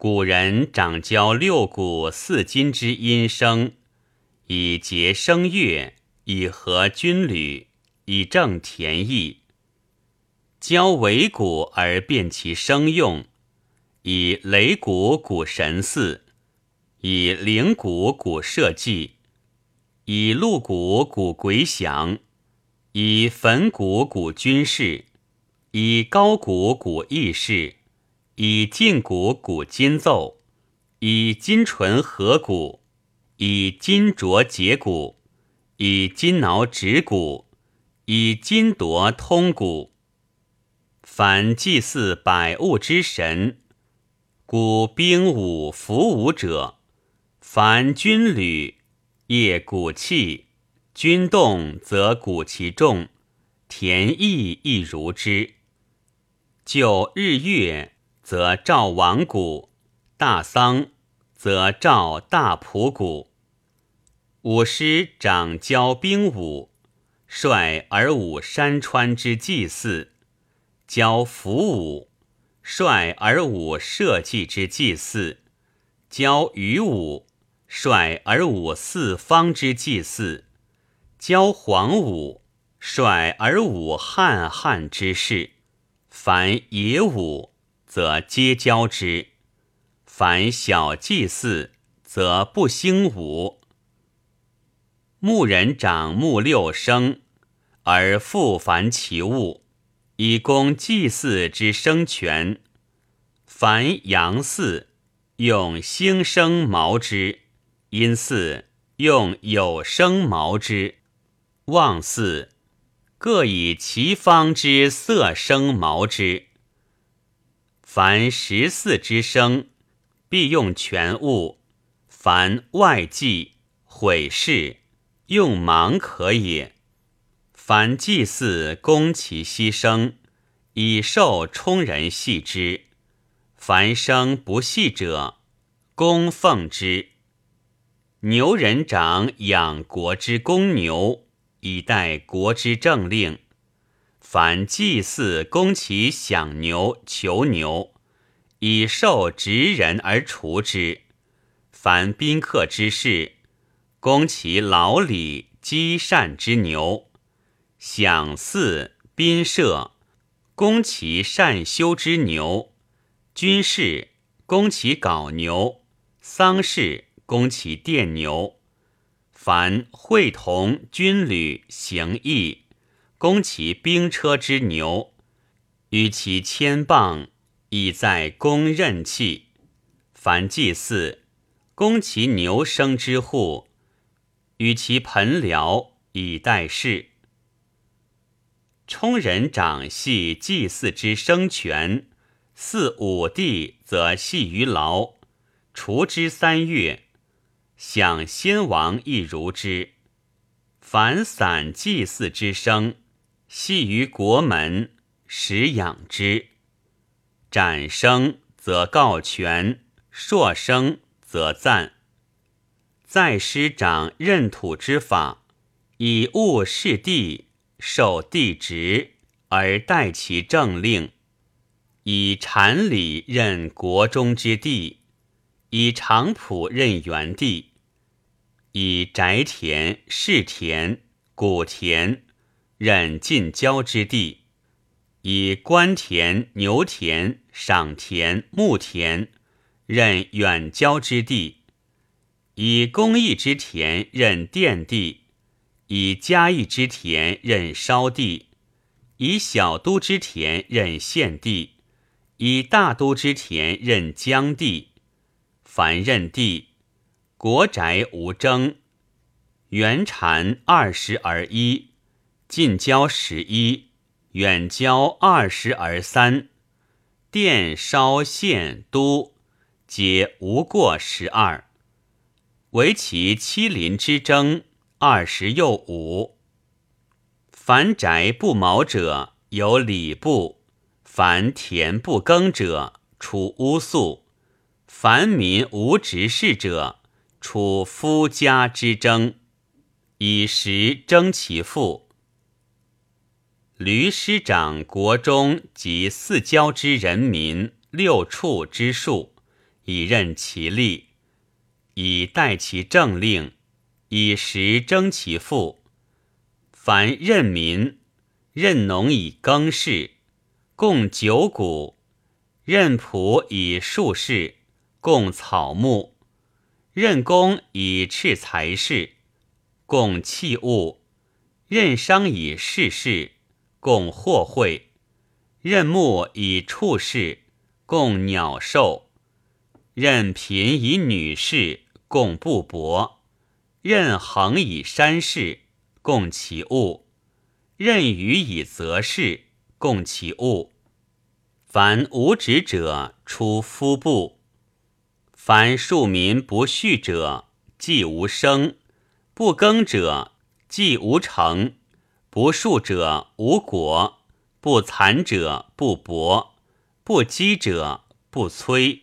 古人长交六谷四金之音声，以节声乐，以和军旅，以正田役。教为鼓而辨其声用，以擂鼓鼓神祀，以灵鼓鼓社稷，以鹿鼓鼓鬼响，以焚鼓鼓军事，以高鼓鼓义士。以劲鼓鼓金奏，以金唇合鼓，以金镯结鼓，以金挠指鼓，以金铎通鼓。凡祭祀百物之神，古兵武服武者，凡军旅夜鼓器，军动则鼓其众，田役亦如之。就日月。则赵王鼓，大丧则赵大仆鼓。武师长教兵武，率而武山川之祭祀；教服武，率而武社稷之祭祀；教羽武，率而武四方之祭祀；教黄武，率而武汉汉之事。凡野武。则皆交之，凡小祭祀，则不兴武。牧人长牧六生，而复凡其物，以供祭祀之生权。凡阳祀，用兴生毛之；阴祀，用有生毛之；旺祀，各以其方之色生毛之。凡十四之生，必用全物；凡外祭毁事，用芒可也。凡祭祀供其牺牲，以受充人系之；凡生不系者，供奉之。牛人长养国之公牛，以待国之政令。凡祭祀供其享牛、求牛，以受职人而除之；凡宾客之事，供其劳礼积善之牛，享祀宾社，供其善修之牛；军事供其牒牛，丧事供其奠牛。凡会同军旅行役。攻其兵车之牛，与其牵棒，以在攻刃器；凡祭祀，攻其牛生之户，与其盆僚，以待事。充人长系祭祀之生权，祀五帝则系于劳，除之三月，享先王亦如之。凡散祭祀之生。系于国门，使养之。斩生则告权，硕生则赞。在师长任土之法，以物事地，受地职，而待其政令。以禅礼任国中之地，以长仆任原地，以宅田、士田、谷田。任近郊之地，以官田、牛田、赏田、牧田；任远郊之地，以公益之田任佃地，以嘉义之田任烧地，以小都之田任县地，以大都之田任疆地。凡任地，国宅无争，原产二十而一。近郊十一，远郊二十而三，殿稍县都，皆无过十二。唯其七邻之争，二十又五。凡宅不毛者，有礼部；凡田不耕者，处巫宿；凡民无执事者，处夫家之争，以时争其父。驴师长国中及四郊之人民六处之数，以任其力，以待其政令，以时征其赋。凡任民、任农以耕事，共九谷；任仆以术士，共草木；任工以斥财事，共器物；任商以事事，共货会；任木以畜事，共鸟兽；任贫以女士，共布帛；任衡以山事。共其物，任予以泽事，共其物。凡无职者，出夫部；凡庶民不恤者，即无生；不耕者，即无成；不树者，无果；不残者，不薄；不积者，不摧。